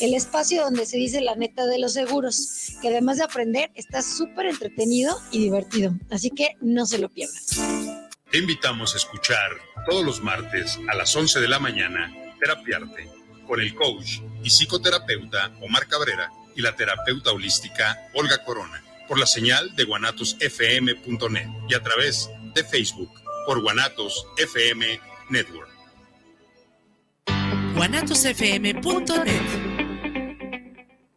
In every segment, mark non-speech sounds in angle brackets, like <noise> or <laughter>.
el espacio donde se dice la neta de los seguros, que además de aprender está súper entretenido y divertido, así que no se lo pierdan. Te invitamos a escuchar todos los martes a las 11 de la mañana Terapiarte con el coach y psicoterapeuta Omar Cabrera y la terapeuta holística Olga Corona por la señal de guanatosfm.net y a través de Facebook por Guanatos FM Network. guanatosfm.net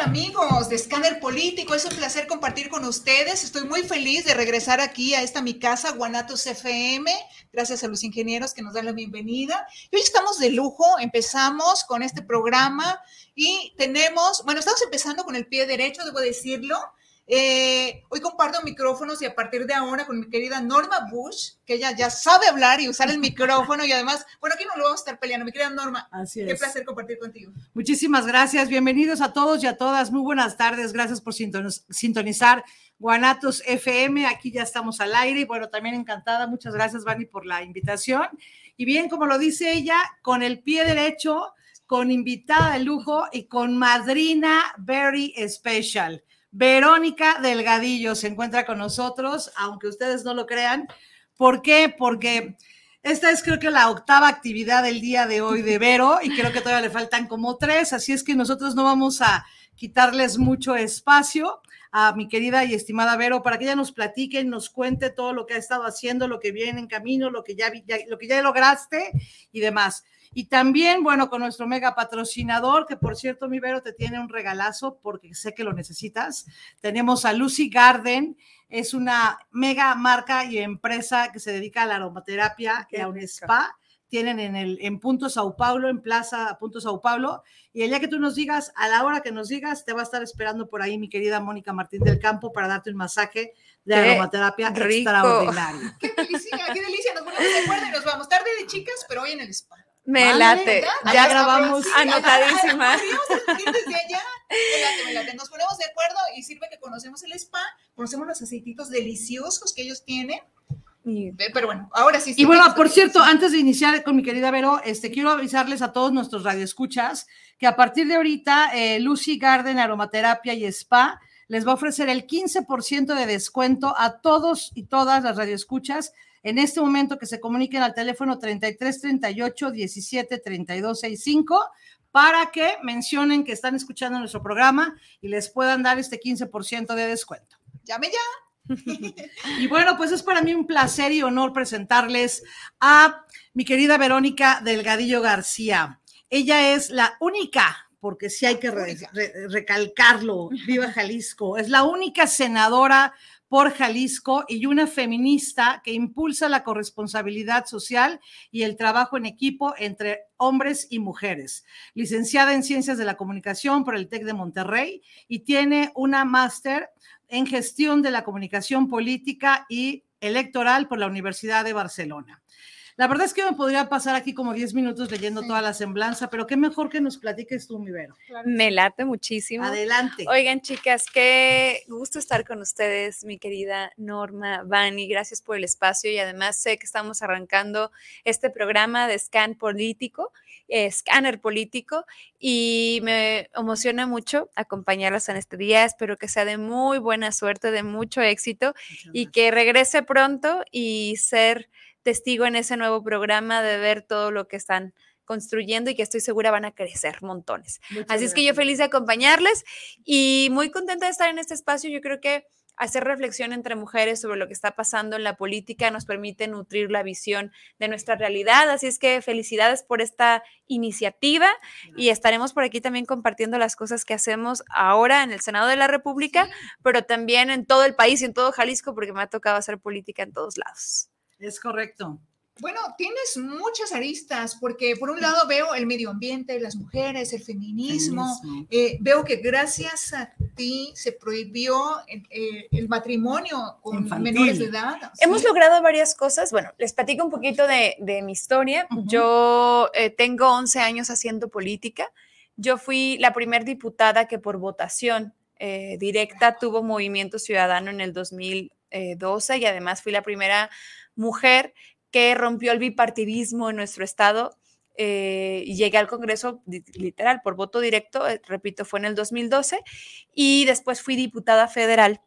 amigos de Scanner Político? Es un placer compartir con ustedes. Estoy muy feliz de regresar aquí a esta mi casa, Guanatos FM. Gracias a los ingenieros que nos dan la bienvenida. Y hoy estamos de lujo. Empezamos con este programa y tenemos, bueno, estamos empezando con el pie derecho, debo decirlo. Eh, hoy comparto micrófonos y a partir de ahora con mi querida Norma Bush, que ella ya sabe hablar y usar el micrófono y además, bueno, aquí no lo vamos a estar peleando. Mi querida Norma, Así es. qué placer compartir contigo. Muchísimas gracias, bienvenidos a todos y a todas. Muy buenas tardes, gracias por sintonizar Guanatos FM. Aquí ya estamos al aire y bueno, también encantada. Muchas gracias, Vani, por la invitación. Y bien, como lo dice ella, con el pie derecho, con invitada de lujo y con madrina very special. Verónica Delgadillo se encuentra con nosotros, aunque ustedes no lo crean. ¿Por qué? Porque esta es creo que la octava actividad del día de hoy de Vero y creo que todavía le faltan como tres, así es que nosotros no vamos a quitarles mucho espacio a mi querida y estimada Vero para que ella nos platique, nos cuente todo lo que ha estado haciendo, lo que viene en camino, lo que ya, lo que ya lograste y demás. Y también, bueno, con nuestro mega patrocinador, que por cierto, mi Vero te tiene un regalazo porque sé que lo necesitas. Tenemos a Lucy Garden, es una mega marca y empresa que se dedica a la aromaterapia y a un spa. Tienen en el en Punto Sao Paulo, en Plaza Punto Sao Paulo. Y el día que tú nos digas, a la hora que nos digas, te va a estar esperando por ahí mi querida Mónica Martín del Campo para darte un masaje de aromaterapia extraordinario. <laughs> Qué delicia, qué delicia. Nos ponemos de acuerdo y nos vamos tarde de chicas, pero hoy en el spa. <laughs> Me late. Ya, grabamos. Anotadísima. Nos ponemos de acuerdo y sirve que conocemos el spa, conocemos los aceititos deliciosos que ellos tienen. Pero bueno, ahora sí. Y bueno, por cierto, antes de iniciar con mi querida Vero, este, quiero avisarles a todos nuestros radioescuchas que a partir de ahorita eh, Lucy Garden Aromaterapia y Spa les va a ofrecer el 15% de descuento a todos y todas las radioescuchas en este momento que se comuniquen al teléfono 33 38 17 32 65 para que mencionen que están escuchando nuestro programa y les puedan dar este 15% de descuento. Llame ya. <laughs> y bueno, pues es para mí un placer y honor presentarles a mi querida Verónica Delgadillo García. Ella es la única porque sí hay que recalcarlo, viva Jalisco, es la única senadora por Jalisco y una feminista que impulsa la corresponsabilidad social y el trabajo en equipo entre hombres y mujeres. Licenciada en Ciencias de la Comunicación por el TEC de Monterrey y tiene una máster en gestión de la comunicación política y electoral por la Universidad de Barcelona. La verdad es que me podría pasar aquí como 10 minutos leyendo toda la semblanza, pero qué mejor que nos platiques tú, mi Vero. Me late muchísimo. Adelante. Oigan, chicas, qué gusto estar con ustedes, mi querida Norma, Vani. Gracias por el espacio y además sé que estamos arrancando este programa de Scan Político, eh, Scanner Político, y me emociona mucho acompañarlas en este día. Espero que sea de muy buena suerte, de mucho éxito y que regrese pronto y ser testigo en ese nuevo programa de ver todo lo que están construyendo y que estoy segura van a crecer montones. Así es que yo feliz de acompañarles y muy contenta de estar en este espacio. Yo creo que hacer reflexión entre mujeres sobre lo que está pasando en la política nos permite nutrir la visión de nuestra realidad. Así es que felicidades por esta iniciativa y estaremos por aquí también compartiendo las cosas que hacemos ahora en el Senado de la República, pero también en todo el país y en todo Jalisco, porque me ha tocado hacer política en todos lados. Es correcto. Bueno, tienes muchas aristas, porque por un lado veo el medio ambiente, las mujeres, el feminismo. Eh, veo que gracias a ti se prohibió el, eh, matrimonio con menores de edad. Hemos logrado varias cosas. Bueno, les platico un poquito de, mi historia. Yo eh, tengo 11 años haciendo política. Yo fui la primera diputada que por votación directa tuvo movimiento ciudadano en el 2012 y además fui la primera mujer que rompió el bipartidismo en nuestro estado eh, llegué al Congreso literal por voto directo, eh, repito, fue en el 2012, y después fui diputada federal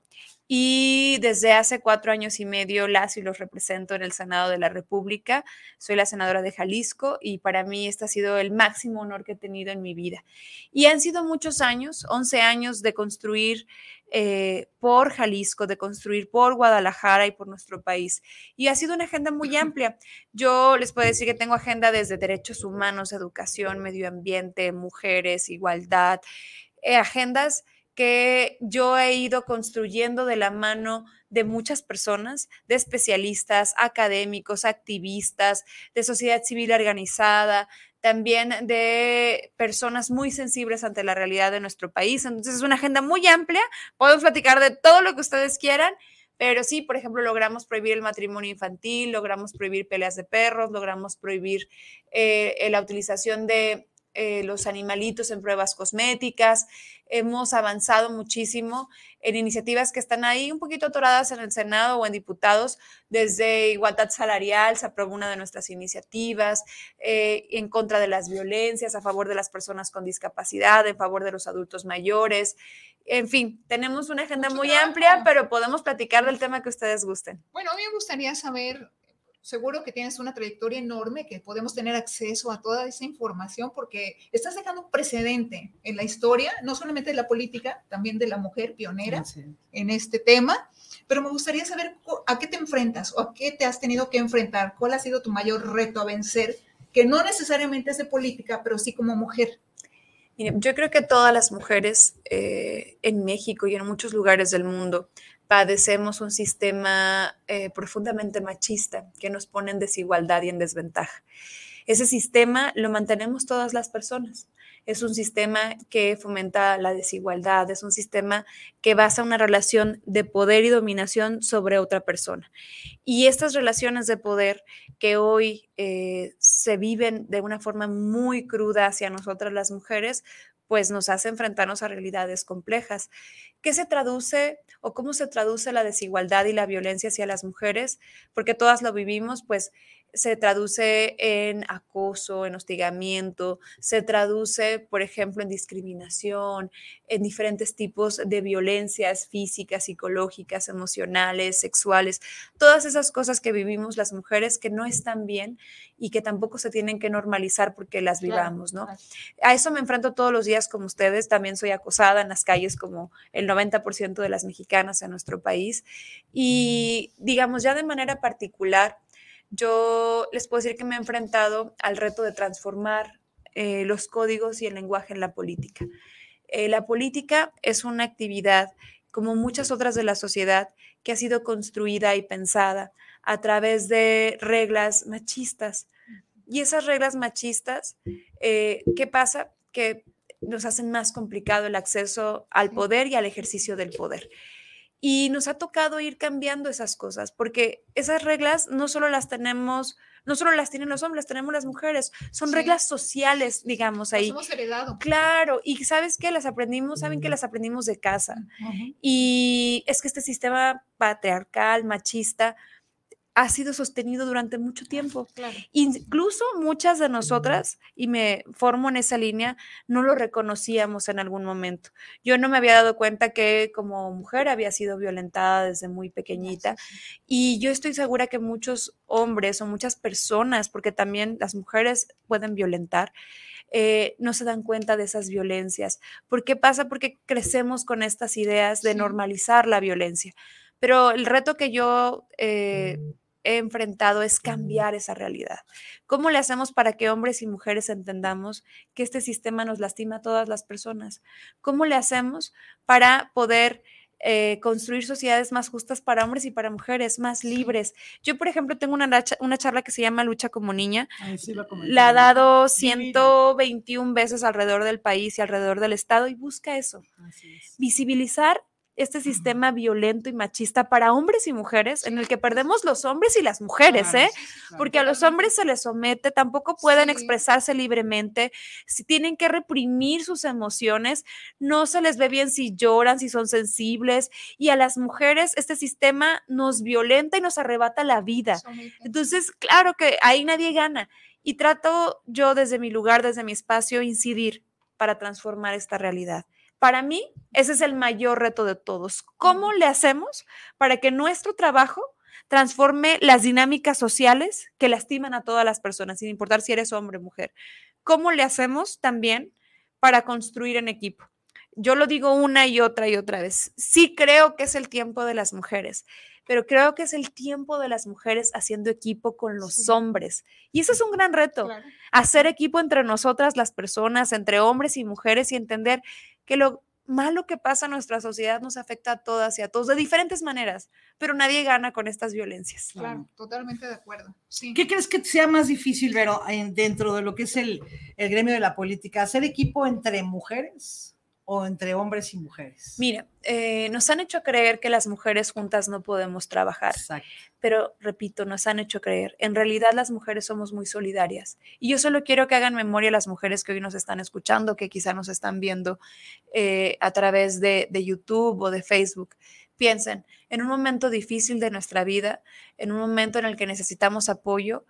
y desde hace cuatro años y medio las y los represento en el Senado de la República. Soy la senadora de Jalisco y para mí este ha sido el máximo honor que he tenido en mi vida. Y han sido muchos años, 11 años de construir eh, por Jalisco, de construir por Guadalajara y por nuestro país. Y ha sido una agenda muy amplia. Yo les puedo decir que tengo agenda desde derechos humanos, educación, medio ambiente, mujeres, igualdad, eh, agendas que yo he ido construyendo de la mano de muchas personas, de especialistas, académicos, activistas, de sociedad civil organizada, también de personas muy sensibles ante la realidad de nuestro país. Entonces es una agenda muy amplia, podemos platicar de todo lo que ustedes quieran, pero sí, por ejemplo, logramos prohibir el matrimonio infantil, logramos prohibir peleas de perros, logramos prohibir eh, la utilización de eh, los animalitos en pruebas cosméticas. Hemos avanzado muchísimo en iniciativas que están ahí un poquito atoradas en el Senado o en diputados. Desde igualdad salarial se aprobó una de nuestras iniciativas eh, en contra de las violencias, a favor de las personas con discapacidad, en favor de los adultos mayores. En fin, tenemos una agenda muy amplia, pero podemos platicar del tema que ustedes gusten. Bueno, a mí me gustaría saber seguro que tienes una trayectoria enorme, que podemos tener acceso a toda esa información porque estás dejando un precedente en la historia, no solamente de la política, también de la mujer pionera en este tema. Pero me gustaría saber a qué te enfrentas o a qué te has tenido que enfrentar, cuál ha sido tu mayor reto a vencer, que no necesariamente es de política, pero sí como mujer. yo creo que todas las mujeres eh, en México y en muchos lugares del mundo padecemos un sistema eh, profundamente machista que nos pone en desigualdad y en desventaja. Ese sistema lo mantenemos todas las personas. Es un sistema que fomenta la desigualdad, es un sistema que basa una relación de poder y dominación sobre otra persona. Y estas relaciones de poder que hoy eh, se viven de una forma muy cruda hacia nosotras las mujeres, pues nos hace enfrentarnos a realidades complejas. ¿Qué se traduce o cómo se traduce la desigualdad y la violencia hacia las mujeres? Porque todas lo vivimos, pues se traduce en acoso, en hostigamiento, se traduce, por ejemplo, en discriminación, en diferentes tipos de violencias físicas, psicológicas, emocionales, sexuales, todas esas cosas que vivimos las mujeres que no están bien y que tampoco se tienen que normalizar porque las vivamos, ¿no? A eso me enfrento todos los días como ustedes, también soy acosada en las calles como el 90% de las mexicanas en nuestro país y digamos ya de manera particular, yo les puedo decir que me he enfrentado al reto de transformar eh, los códigos y el lenguaje en la política. Eh, la política es una actividad, como muchas otras de la sociedad, que ha sido construida y pensada a través de reglas machistas. Y esas reglas machistas, eh, ¿qué pasa? Que nos hacen más complicado el acceso al poder y al ejercicio del poder. Y nos ha tocado ir cambiando esas cosas, porque esas reglas no solo las tenemos, no solo las tienen los hombres, las tenemos las mujeres, son reglas sociales, digamos, ahí. Las hemos heredado. Claro, y ¿sabes qué? Las aprendimos, saben que las aprendimos de casa. Y es que este sistema patriarcal, machista, ha sido sostenido durante mucho tiempo. Incluso muchas de nosotras, y me formo en esa línea, no lo reconocíamos en algún momento. Yo no me había dado cuenta que como mujer había sido violentada desde muy pequeñita y yo estoy segura que muchos hombres o muchas personas, porque también las mujeres pueden violentar, eh, no se dan cuenta de esas violencias. ¿Por qué pasa? Porque crecemos con estas ideas de normalizar la violencia. Pero el reto que yo eh, enfrentado es cambiar esa realidad. ¿Cómo le hacemos para que hombres y mujeres entendamos que este sistema nos lastima a todas las personas? ¿Cómo le hacemos para poder eh, construir sociedades más justas para hombres y para mujeres, más libres? Yo, por ejemplo, tengo una, una charla que se llama Lucha como Niña. la ha dado 121 veces alrededor del país y alrededor del Estado y busca eso, visibilizar este sistema violento y machista para hombres y mujeres, en el que perdemos los hombres y las mujeres, ¿eh? Porque a los hombres se les somete, tampoco pueden expresarse libremente, si tienen que reprimir sus emociones, no se les ve bien si lloran, si son sensibles, y a las mujeres este sistema nos violenta y nos arrebata la vida. Entonces, claro que ahí nadie gana. Y trato yo desde mi lugar, desde mi espacio, incidir para transformar esta realidad. Para mí, ese es el mayor reto de todos. ¿Cómo le hacemos para que nuestro trabajo transforme las dinámicas sociales que lastiman a todas las personas, sin importar si eres hombre o mujer? ¿Cómo le hacemos también para construir en equipo? Yo lo digo una y otra y otra vez. Sí creo que es el tiempo de las mujeres, pero creo que es el tiempo de las mujeres haciendo equipo con los hombres. Y ese es un gran reto, hacer equipo entre nosotras, las personas, entre hombres y mujeres y entender que lo malo que pasa en nuestra sociedad nos afecta a todas y a todos de diferentes maneras, pero nadie gana con estas violencias. Claro, totalmente de acuerdo. Sí. ¿Qué crees que sea más difícil, Vero, dentro de lo que es el, el gremio de la política? ¿Hacer equipo entre mujeres? O entre hombres y mujeres? Mira, eh, nos han hecho creer que las mujeres juntas no podemos trabajar, pero repito, nos han hecho creer, en realidad las mujeres somos muy solidarias. Y yo solo quiero que hagan memoria las mujeres que hoy nos están escuchando, que quizá nos están viendo eh, a través de, de YouTube o de Facebook. Piensen, en un momento difícil de nuestra vida, en un momento en el que necesitamos apoyo,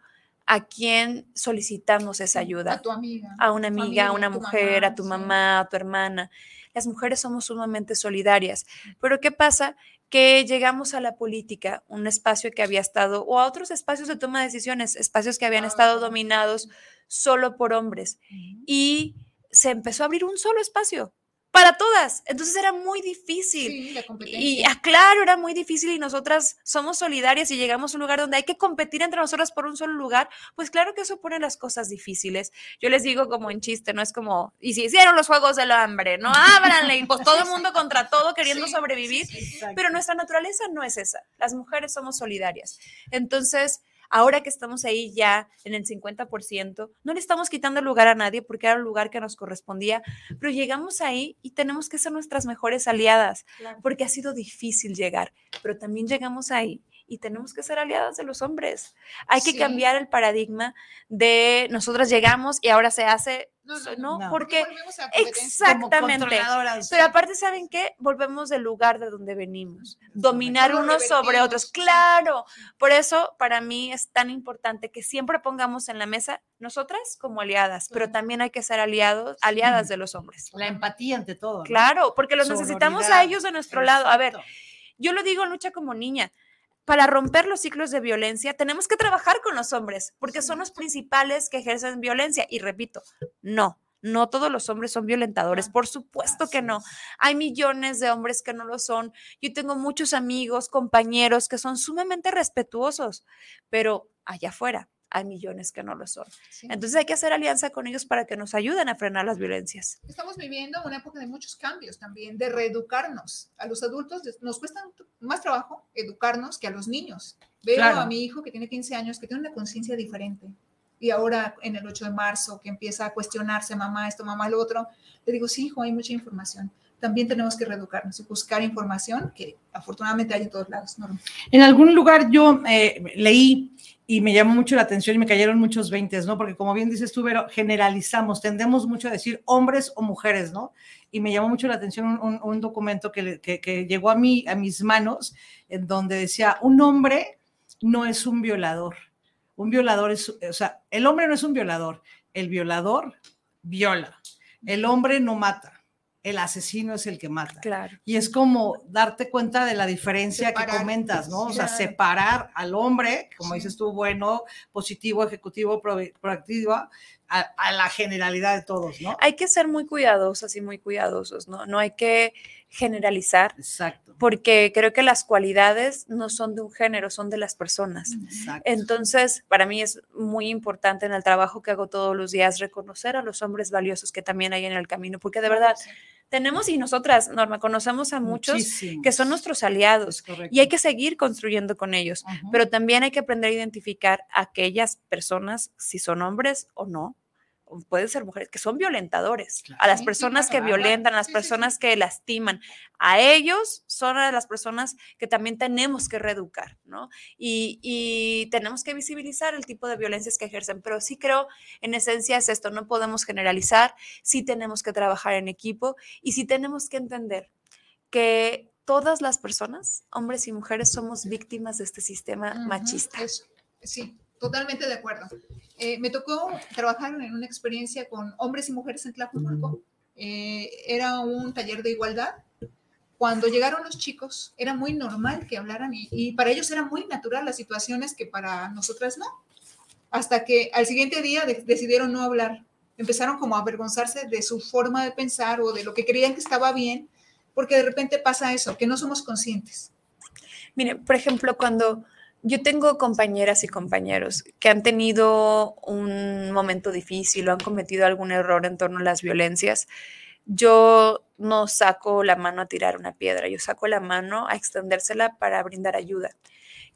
a quién solicitamos esa ayuda. A tu amiga. A una amiga, a una mujer, a tu mamá, a tu hermana. Las mujeres somos sumamente solidarias. Pero ¿qué pasa? Que llegamos a la política, un espacio que había estado, o a otros espacios de toma de decisiones, espacios que habían estado dominados solo por hombres. Y se empezó a abrir un solo espacio para todas. Entonces era muy difícil. Sí, la y ah, claro, era muy difícil y nosotras somos solidarias y llegamos a un lugar donde hay que competir entre nosotras por un solo lugar, pues claro que eso pone las cosas difíciles. Yo les digo como en chiste, no es como, y si hicieron los juegos del hambre, no <laughs> ábranle, y pues todo el mundo contra todo queriendo sobrevivir, pero nuestra naturaleza no es esa. Las mujeres somos solidarias. Entonces, Ahora que estamos ahí ya en el 50%, no le estamos quitando el lugar a nadie porque era un lugar que nos correspondía, pero llegamos ahí y tenemos que ser nuestras mejores aliadas, porque ha sido difícil llegar, pero también llegamos ahí y tenemos que ser aliadas de los hombres. Hay que cambiar el paradigma de nosotras llegamos y ahora se hace no, no, porque exactamente. Pero aparte, ¿saben qué? Volvemos del lugar de donde venimos. Dominar unos sobre otros. Claro. Por eso, para mí es tan importante que siempre pongamos en la mesa nosotras como aliadas, pero también hay que ser aliados, aliadas de los hombres. La empatía ante todo. Claro, porque los necesitamos a ellos de nuestro lado. A ver, yo lo digo lucha como niña para romper los ciclos de violencia tenemos que trabajar con los hombres, porque son los principales que ejercen violencia. Y repito, no, no todos los hombres son violentadores, por supuesto que no. Hay millones de hombres que no lo son. Yo tengo muchos amigos, compañeros que son sumamente respetuosos, pero allá afuera hay millones que no lo son. Entonces hay que hacer alianza con ellos para que nos ayuden a frenar las violencias. Estamos viviendo una época de muchos cambios también, de reeducarnos. A los adultos nos cuesta más trabajo educarnos que a los niños. Veo a mi hijo que tiene 15 años, que tiene una conciencia diferente. Y ahora en el 8 de marzo, que empieza a cuestionarse, mamá esto, mamá lo otro, le digo, sí, hijo, hay mucha información también tenemos que reeducarnos y buscar información que afortunadamente hay en todos lados. En algún lugar yo eh, leí y me llamó mucho la atención y me cayeron muchos veintes, ¿no? Porque como bien dices tú, pero generalizamos, tendemos mucho a decir hombres o mujeres, ¿no? Y me llamó mucho la atención un, documento que, que, llegó a mí, a mis manos, en donde decía, un hombre no es un violador. Un violador es, o sea, el hombre no es un violador, el violador viola. El hombre no mata el asesino es el que mata. Claro. Y es como darte cuenta de la diferencia que comentas, ¿no? O sea, separar al hombre, como Sí. dices tú, bueno, positivo, ejecutivo, pro- proactivo, a, a la generalidad de todos, ¿no? Hay que ser muy cuidadosas y muy cuidadosos, ¿no? No hay que generalizar, Exacto. porque creo que las cualidades no son de un género, son de las personas. Exacto. Entonces, para mí es muy importante en el trabajo que hago todos los días reconocer a los hombres valiosos que también hay en el camino, porque de verdad tenemos y nosotras, Norma, conocemos a muchos Muchísimos. que son nuestros aliados y hay que seguir construyendo con ellos, pero también hay que aprender a identificar a aquellas personas, si son hombres o no, pueden ser mujeres, que son violentadores, a las personas que violentan, a las Sí, sí, sí. personas que lastiman, a ellos son a las personas que también tenemos que reeducar, ¿no? Y, y tenemos que visibilizar el tipo de violencias que ejercen, pero sí creo, en esencia es esto, no podemos generalizar, sí tenemos que trabajar en equipo y sí tenemos que entender que todas las personas, hombres y mujeres, somos víctimas de este sistema machista. eso, sí, totalmente de acuerdo. Eh, me tocó trabajar en una experiencia con hombres y mujeres en Tlajumulco. Eh, era un taller de igualdad. Cuando llegaron los chicos, era muy normal que hablaran y, para ellos era muy natural las situaciones que para nosotras no. Hasta que al siguiente día de- decidieron no hablar. Empezaron como a avergonzarse de su forma de pensar o de lo que creían que estaba bien, porque de repente pasa eso, que no somos conscientes. Mire, por ejemplo, cuando yo tengo compañeras y compañeros que han tenido un momento difícil o han cometido algún error en torno a las violencias, yo no saco la mano a tirar una piedra, yo saco la mano a extendérsela para brindar ayuda.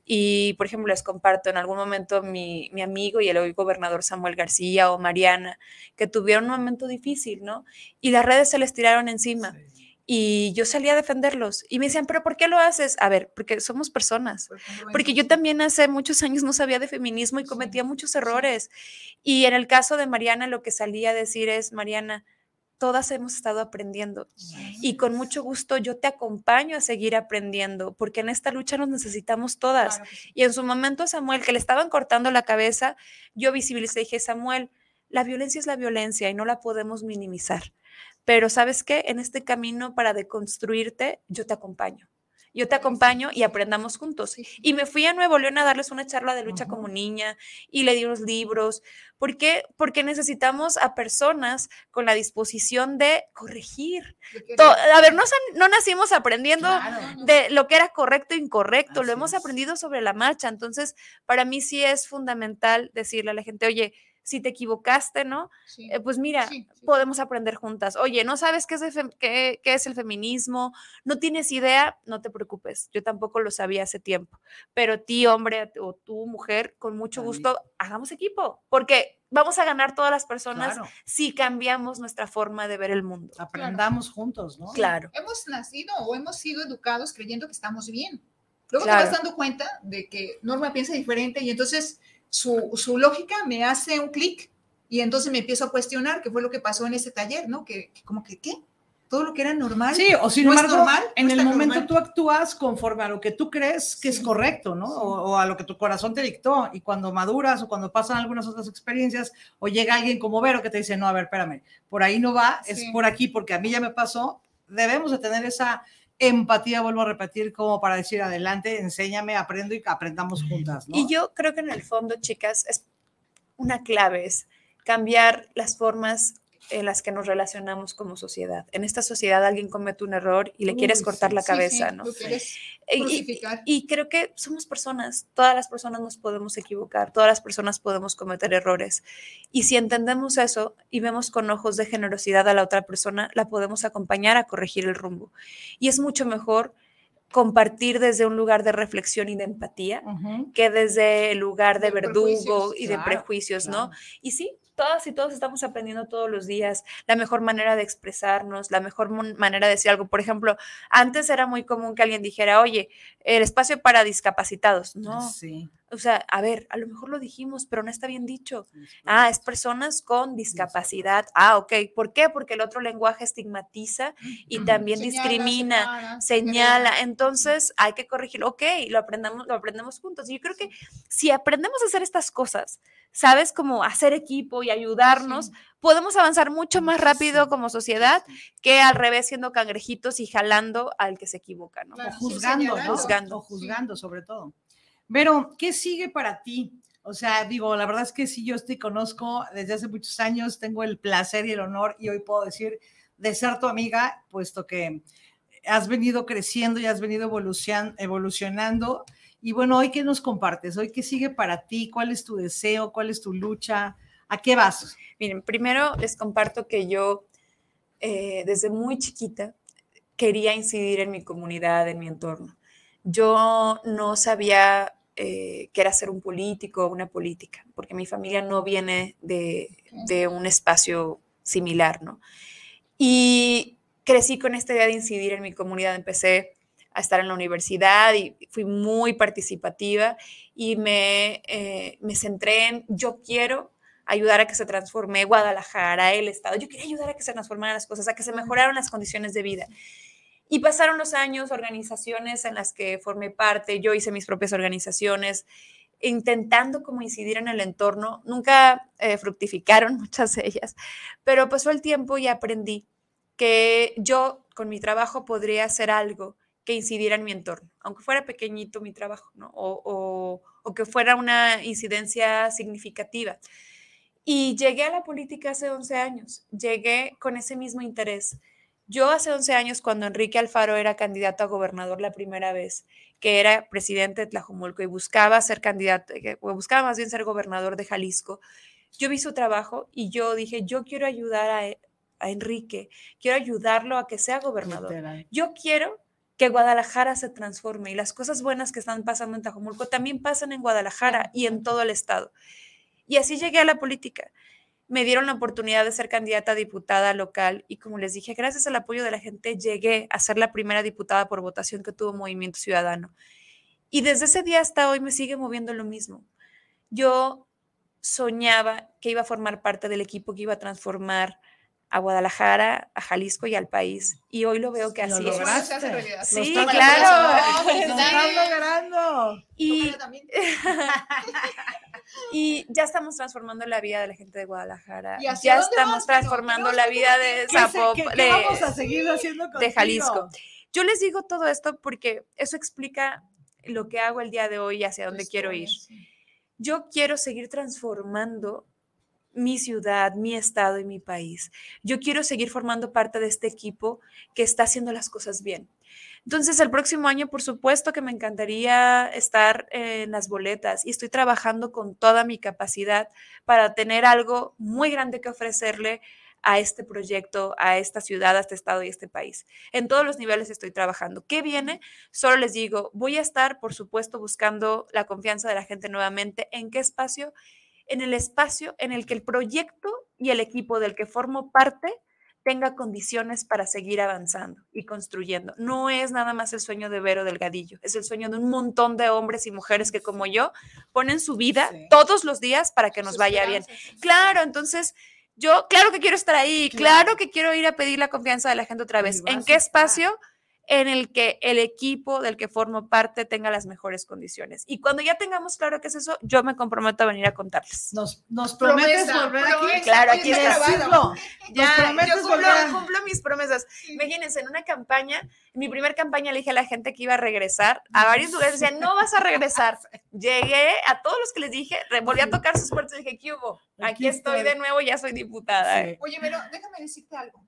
Y, por ejemplo, les comparto en algún momento mi, mi amigo y el hoy gobernador Samuel García o Mariana, que tuvieron un momento difícil, ¿no? Y las redes se les tiraron encima. Y yo salí a defenderlos. Y me decían, ¿pero por qué lo haces? A ver, porque somos personas. Porque yo también hace muchos años no sabía de feminismo y Sí, cometía muchos sí. errores. Y en el caso de Mariana, lo que salía a decir es, Mariana, todas hemos estado aprendiendo y con mucho gusto yo te acompaño a seguir aprendiendo, porque en esta lucha nos necesitamos todas. Claro. Y en su momento Samuel, que le estaban cortando la cabeza, yo visibilicé y dije, Samuel, la violencia es la violencia y no la podemos minimizar. Pero sabes qué, en este camino para deconstruirte, yo te acompaño. Yo te acompaño y aprendamos juntos. Y me fui a Nuevo León a darles una charla de lucha como niña y le di unos libros. ¿Por qué? Porque necesitamos a personas con la disposición de corregir. A ver, no, nacimos aprendiendo Claro. de lo que era correcto e incorrecto, lo hemos aprendido sobre la marcha. Entonces, para mí sí es fundamental decirle a la gente, oye, si te equivocaste, ¿no? Sí. Eh, pues mira, Sí, sí. podemos aprender juntas. Oye, ¿no sabes qué es, el fem- qué- qué es el feminismo? ¿No tienes idea? No te preocupes. Yo tampoco lo sabía hace tiempo. Pero ti, hombre, o tú, mujer, con mucho gusto, hagamos equipo. Porque vamos a ganar todas las personas Claro, si cambiamos nuestra forma de ver el mundo. aprendamos juntos, ¿no? Claro. Hemos nacido o hemos sido educados creyendo que estamos bien. Luego te vas dando cuenta de que Norma piensa diferente y entonces su, su lógica me hace un clic y entonces me empiezo a cuestionar qué fue lo que pasó en ese taller, ¿no? Que, que como que, ¿qué? Todo lo que era normal. Sí, o sin ¿No es embargo, normal? ¿No en es el momento normal? tú actúas conforme a lo que tú crees que es Sí. correcto, ¿no? Sí. O, o a lo que tu corazón te dictó. Y cuando maduras o cuando pasan algunas otras experiencias, o llega alguien como Vero que te dice, no, a ver, espérame, por ahí no va, es Sí. por aquí, porque a mí ya me pasó. Debemos de tener esa empatía, vuelvo a repetir, como para decir, adelante, enséñame, aprendo y aprendamos juntas, ¿no? Y yo creo que en el fondo, chicas, es una clave es cambiar las formas en las que nos relacionamos como sociedad. En esta sociedad alguien comete un error y le quieres cortar sí, la cabeza, sí, ¿no? quieres Y- creo que somos personas, todas las personas nos podemos equivocar, todas las personas podemos cometer errores. Y si entendemos eso y vemos con ojos de generosidad a la otra persona, la podemos acompañar a corregir el rumbo. Y es mucho mejor compartir desde un lugar de reflexión y de empatía que desde el lugar de De verdugo y de claro, prejuicios, ¿no? Y sí, todas y todos estamos aprendiendo todos los días la mejor manera de expresarnos, la mejor manera de decir algo. Por ejemplo, antes era muy común que alguien dijera, oye, el espacio para discapacitados. No, Sí. O sea, a ver, a lo mejor lo dijimos, pero no está bien dicho. Ah, es personas con discapacidad. Ah, ok. ¿Por qué? Porque el otro lenguaje estigmatiza y también discrimina, señala. Entonces hay que corregirlo. Ok, lo aprendamos, lo aprendemos juntos. Y yo creo que si aprendemos a hacer estas cosas, sabes, como hacer equipo y ayudarnos, podemos avanzar mucho más rápido como sociedad que al revés siendo cangrejitos y jalando al que se equivoca, ¿no? o juzgando, ¿no? Juzgando. O juzgando, sobre todo. Pero, ¿qué sigue para ti? O sea, digo, la verdad es que sí, yo te conozco desde hace muchos años, tengo el placer y el honor y hoy puedo decir de ser tu amiga, puesto que has venido creciendo y has venido evolucionando. Y bueno, hoy qué nos compartes, hoy qué sigue para ti, cuál es tu deseo, cuál es tu lucha, a qué vas. Miren, primero les comparto que yo eh, desde muy chiquita quería incidir en mi comunidad, en mi entorno. Yo no sabía eh, que era ser un político o una política, porque mi familia no viene de, de, un espacio similar, ¿no? Y crecí con esta idea de incidir en mi comunidad, empecé a estar en la universidad y fui muy participativa y me, eh, me centré en yo quiero ayudar a que se transforme Guadalajara, el Estado, yo quería ayudar a que se transformaran las cosas, a que se mejoraran las condiciones de vida. Y pasaron los años, organizaciones en las que formé parte, yo hice mis propias organizaciones, intentando como incidir en el entorno. Nunca eh, fructificaron <laughs> muchas de ellas, pero pasó el tiempo y aprendí que yo con mi trabajo podría hacer algo que incidiera en mi entorno, aunque fuera pequeñito mi trabajo, o que fuera una incidencia significativa. Y llegué a la política hace 11 años, llegué con ese mismo interés yo hace 11 años, cuando Enrique Alfaro era candidato a gobernador la primera vez, que era presidente de Tlajumulco y buscaba ser candidato, eh, buscaba más bien ser gobernador de Jalisco, yo vi su trabajo y yo dije, yo quiero ayudar a, e, Enrique, quiero ayudarlo a que sea gobernador. Yo quiero que Guadalajara se transforme y las cosas buenas que están pasando en Tlajumulco también pasan en Guadalajara y en todo el estado. Y así llegué a la política me dieron la oportunidad de ser candidata a diputada local y como les dije, gracias al apoyo de la gente llegué a ser la primera diputada por votación que tuvo Movimiento Ciudadano. Y desde ese día hasta hoy me sigue moviendo lo mismo. Yo soñaba que iba a formar parte del equipo que iba a transformar a Guadalajara, a Jalisco y al país. Y hoy lo veo que así es. Sí, claro. logrando. Y, <laughs> y ya estamos transformando la vida de la gente de Guadalajara. Ya estamos transformando la vida de Zapopan. de, vamos a seguir haciendo de Jalisco. Yo les digo todo esto porque eso explica lo que hago el día de hoy y hacia dónde quiero ir. Yo quiero seguir transformando mi ciudad, mi estado y mi país. Yo quiero seguir formando parte de este equipo que está haciendo las cosas bien. Entonces, el próximo año, por supuesto que me encantaría estar en las boletas y estoy trabajando con toda mi capacidad para tener algo muy grande que ofrecerle a este proyecto, a esta ciudad, a este estado y a este país. En todos los niveles estoy trabajando. ¿Qué viene? Solo les digo, voy a estar, por supuesto, buscando la confianza de la gente nuevamente. ¿En qué espacio? en el espacio en el que el proyecto y el equipo del que formo parte tenga condiciones para seguir avanzando y construyendo. No es nada más el sueño de Vero Delgadillo, es el sueño de un montón de hombres y mujeres que como yo ponen su vida todos los días para que nos vaya bien. Claro, entonces yo, claro que quiero estar ahí, claro. que quiero ir a pedir la confianza de la gente otra vez. ¿En qué espacio? En el que el equipo del que formo parte tenga las mejores condiciones. Y cuando ya tengamos claro qué es eso, yo me comprometo a venir a contarles. Nos, nos prometes volver aquí. Claro, aquí decirlo. Ya, yo cumplo, cumplo, mis promesas. Imagínense, en una campaña, en mi primera campaña le dije a la gente que iba a regresar, a varios lugares decían, no vas a regresar. <laughs> Llegué a todos los que les dije, volví a tocar sus puertas y dije, ¿qué hubo? Aquí, estoy de nuevo, ya soy diputada. Oye, pero déjame decirte algo.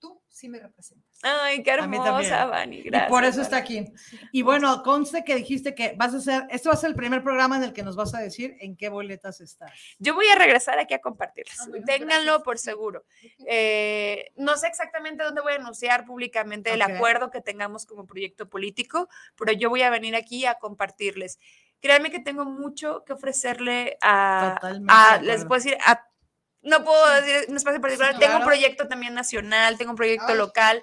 Tú sí me representas. Ay, qué hermosa, Vani, gracias. Y por eso está aquí. Y bueno, conste que dijiste que vas a hacer, esto va a ser el primer programa en el que nos vas a decir en qué boletas estás. Yo voy a regresar aquí a compartirlas. Ah, Ténganlo por seguro. Eh, no sé exactamente dónde voy a anunciar públicamente el acuerdo que tengamos como proyecto político, pero yo voy a venir aquí a compartirles. Créanme que tengo mucho que ofrecerle a, a les puedo decir, a no puedo decir un espacio particular, Sí, tengo un proyecto también nacional, tengo un proyecto Ay. local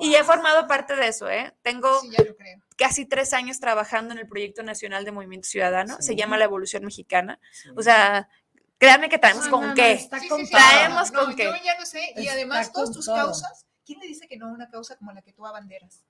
y he formado parte de eso, ¿eh? Tengo Sí, ya lo creo. casi tres años trabajando en el proyecto nacional de Movimiento Ciudadano, se llama La Evolución Mexicana, o sea, créanme que traemos No, con no, no, qué. está Sí, con sí, sí, todo. Traemos no, con qué. Yo ya lo sé. Y Está además, todas tus todo. causas, ¿quién le dice que no a una causa como la que tú abanderas?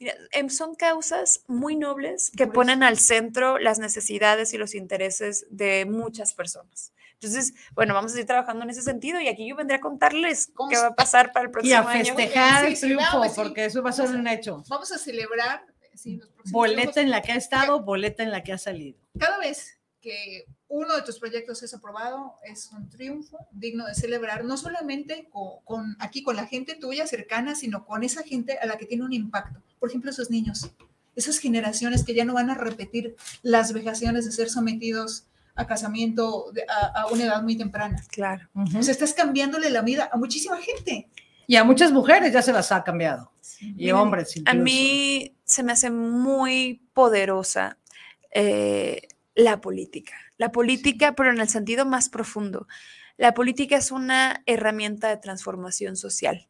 Mira, em, son causas muy nobles que ponen al centro las necesidades y los intereses de muchas personas. Entonces, bueno, vamos a seguir trabajando en ese sentido y aquí yo vendré a contarles ¿Cómo qué va a pasar para el Y próximo a año. festejar Sí, el sí, triunfo, vamos, sí. porque eso va a ser un hecho. Vamos a celebrar. sí, los próximos Boleta triunfos. en la que ha estado, boleta en la que ha salido. Cada vez que uno de tus proyectos es aprobado, es un triunfo digno de celebrar, no solamente con, con- aquí con la gente tuya cercana, sino con esa gente a la que tiene un impacto. Por ejemplo, esos niños, esas generaciones que ya no van a repetir las vejaciones de ser sometidos a casamiento de- a, a una edad muy temprana. Claro. O sea, estás cambiándole la vida a muchísima gente. Y a muchas mujeres ya se las ha cambiado. Y Miren, hombres. A mí se me hace muy poderosa eh, la política. La política, pero en el sentido más profundo. La política es una herramienta de transformación social.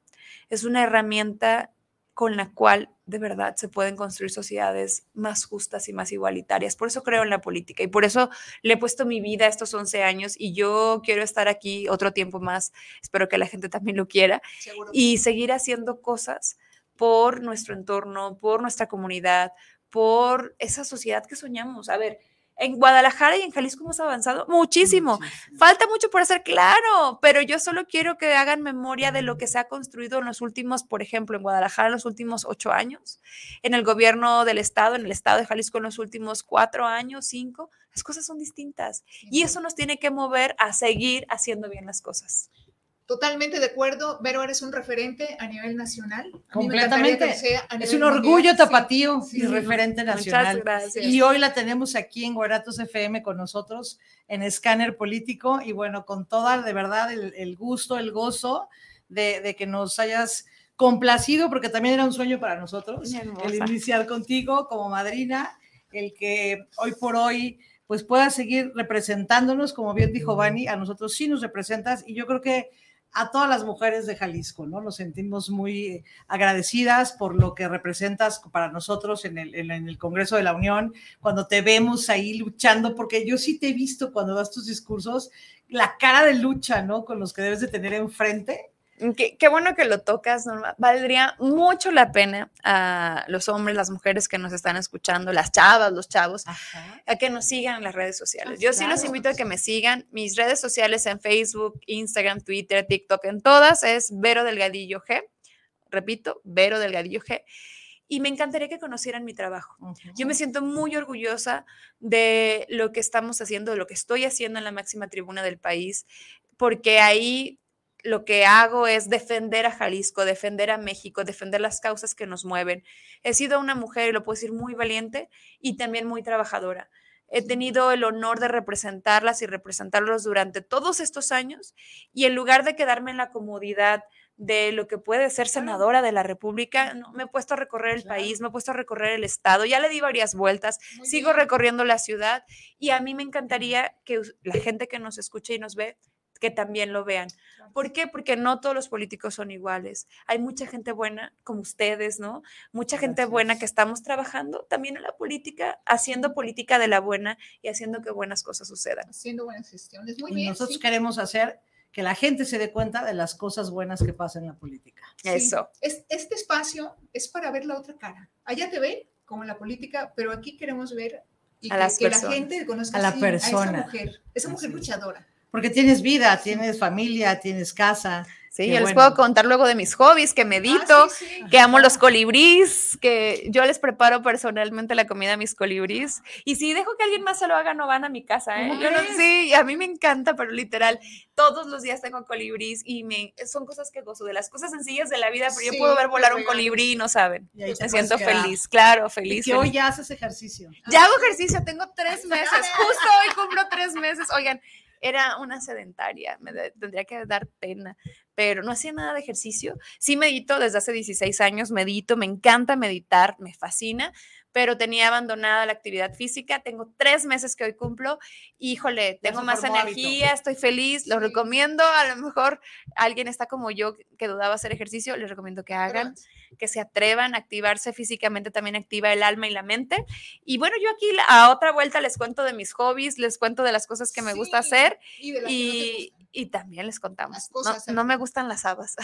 Es una herramienta con la cual de verdad se pueden construir sociedades más justas y más igualitarias. Por eso creo en la política y por eso le he puesto mi vida estos 11 años y yo quiero estar aquí otro tiempo más. Espero que la gente también lo quiera Seguro. y seguir haciendo cosas por nuestro entorno, por nuestra comunidad, por esa sociedad que soñamos. A ver, en Guadalajara y en Jalisco hemos avanzado muchísimo. Falta mucho por hacer, claro, pero yo solo quiero que hagan memoria de lo que se ha construido en los últimos, por ejemplo, en Guadalajara en los últimos ocho años, en el gobierno del estado, en el estado de Jalisco en los últimos cuatro años, cinco. Las cosas son distintas y eso nos tiene que mover a seguir haciendo bien las cosas. Totalmente de acuerdo. Vero, eres un referente a nivel nacional. A mí me encantaría Completamente. que sea a Es un orgullo mundial. Tapatío sí, y sí. referente Muchas nacional. gracias. Y hoy la tenemos aquí en Guaratos FM con nosotros en Escáner Político y bueno, con toda de verdad el, el gusto, el gozo de, de que nos hayas complacido, porque también era un sueño para nosotros el iniciar contigo como madrina, el que hoy por hoy pues puedas seguir representándonos, como bien dijo Vani, a nosotros sí nos representas y yo creo que a todas las mujeres de Jalisco, ¿no? Nos sentimos muy agradecidas por lo que representas para nosotros en el, en el Congreso de la Unión, cuando te vemos ahí luchando, porque yo sí te he visto cuando das tus discursos, la cara de lucha, ¿no? Con los que debes de tener enfrente. Qué, qué bueno que lo tocas, Norma. Valdría mucho la pena a los hombres, las mujeres que nos están escuchando, las chavas, los chavos, a que nos sigan en las redes sociales. Ah, Yo sí los invito a que me sigan. Mis redes sociales en Facebook, Instagram, Twitter, TikTok, en todas es Vero Delgadillo G. Repito, Vero Delgadillo G. Y me encantaría que conocieran mi trabajo. Yo me siento muy orgullosa de lo que estamos haciendo, de lo que estoy haciendo en la máxima tribuna del país, porque ahí lo que hago es defender a Jalisco, defender a México, defender las causas que nos mueven. He sido una mujer, y lo puedo decir, muy valiente y también muy trabajadora. He tenido el honor de representarlas y representarlos durante todos estos años y en lugar de quedarme en la comodidad de lo que puede ser senadora de la República, no, me he puesto a recorrer el Claro. país, me he puesto a recorrer el estado, ya le di varias vueltas, Muy sigo bien. recorriendo la ciudad y a mí me encantaría que la gente que nos escuche y nos ve, que también lo vean. ¿Por qué? Porque no todos los políticos son iguales. Hay mucha gente buena, como ustedes, ¿no? Mucha gente Gracias. buena que estamos trabajando también en la política, haciendo política de la buena y haciendo que buenas cosas sucedan. Haciendo buenas gestiones. Muy Y bien. nosotros sí. queremos hacer que la gente se dé cuenta de las cosas buenas que pasan en la política. Sí. Eso. Es- este espacio es para ver la otra cara. Allá te ven como en la política, pero aquí queremos ver y A que, las que la gente conozca A la sí, persona. esa mujer, esa mujer Así luchadora. Porque tienes vida, tienes familia, tienes casa. Sí, yo les puedo contar luego de mis hobbies, que medito, Ah, sí, sí. que amo los colibrís, que yo les preparo personalmente la comida a mis colibrís. Y si dejo que alguien más se lo haga, no van a mi casa. ¿eh? ¿Cómo Yo no- sí, a mí me encanta, pero literal, todos los días tengo colibrís y me, son cosas que gozo, de las cosas sencillas de la vida, pero Sí, yo puedo ver volar un colibrí y no saben. Y Me siento quedar. feliz, claro, Y feliz. hoy feliz. ya haces ejercicio. Ya hago ejercicio, tengo tres meses, <laughs> justo hoy cumplo tres meses. Oigan, era una sedentaria, me de- tendría que dar pena, pero no hacía nada de ejercicio. Sí medito desde hace 16 años, medito, me encanta meditar, me fascina, pero tenía abandonada la actividad física. Tengo tres meses que hoy cumplo. Híjole, tengo más energía, estoy feliz, lo Sí. recomiendo. A lo mejor alguien está como yo que dudaba hacer ejercicio, les recomiendo que hagan, que se atrevan a activarse físicamente, también activa el alma y la mente. Y bueno, yo aquí a otra vuelta les cuento de mis hobbies, les cuento de las cosas que me gusta hacer Y, de las que no te y, también les contamos. Las No, cosas, no me gustan las habas.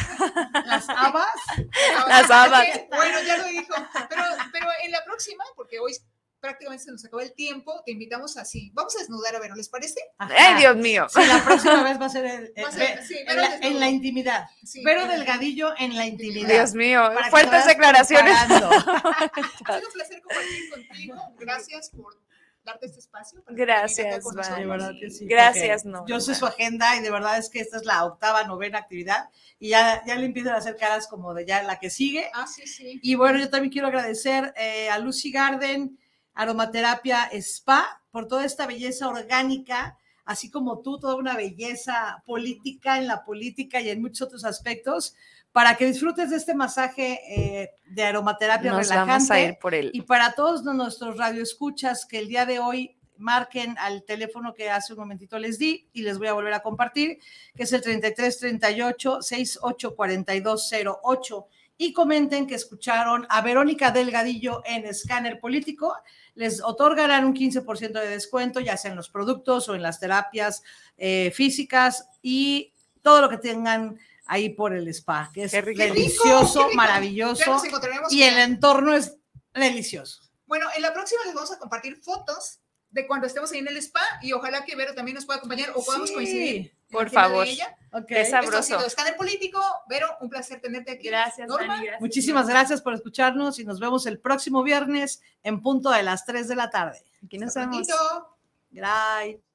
Las habas. <laughs> Las habas. Bueno, ya lo dijo. Pero, pero en la próxima, porque hoy prácticamente se nos acabó el tiempo, te invitamos así. Vamos a desnudar a ver, ¿les parece? Ajá. Ay, Dios mío. Sí, la próxima vez va a ser el- el- Va a ser- sí, en, la, desnudo. en la intimidad. Sí. Pero Delgadillo en la intimidad. Dios mío, fuertes declaraciones. Ha sido un placer compartir contigo. Gracias por darte este espacio. para Gracias, acá. De verdad que sí. Gracias, Norma. Yo sé su agenda y de verdad es que esta es la octava, novena actividad y ya, ya le empiezan a hacer caras como de ya la que sigue. Ah, sí, sí. Y bueno, yo también quiero agradecer eh, a Lucy Garden, Aromaterapia Spa, por toda esta belleza orgánica, así como tú, toda una belleza política en la política y en muchos otros aspectos, para que disfrutes de este masaje eh, de aromaterapia Nos relajante. vamos a ir por él. Y para todos nuestros radioescuchas que el día de hoy marquen al teléfono que hace un momentito les di y les voy a volver a compartir, que es el 33 38 68 42 08 y comenten que escucharon a Verónica Delgadillo en Escáner Político. Les otorgarán un 15% de descuento, ya sea en los productos o en las terapias eh, físicas y todo lo que tengan ahí por el spa, que es Qué rico. delicioso, Qué rico. maravilloso y el entorno es delicioso. Bueno, en la próxima les vamos a compartir fotos de cuando estemos ahí en el spa y ojalá que Vero también nos pueda acompañar o podamos Sí, coincidir. por favor. ella. Ok. Qué Esto ha sabroso. Escáner Político. Vero, un placer tenerte aquí. Gracias, Norma, Dani, gracias. Muchísimas gracias por escucharnos y nos vemos el próximo viernes en punto de las 3 de la tarde. Aquí nos hasta vemos. prontito. Gracias.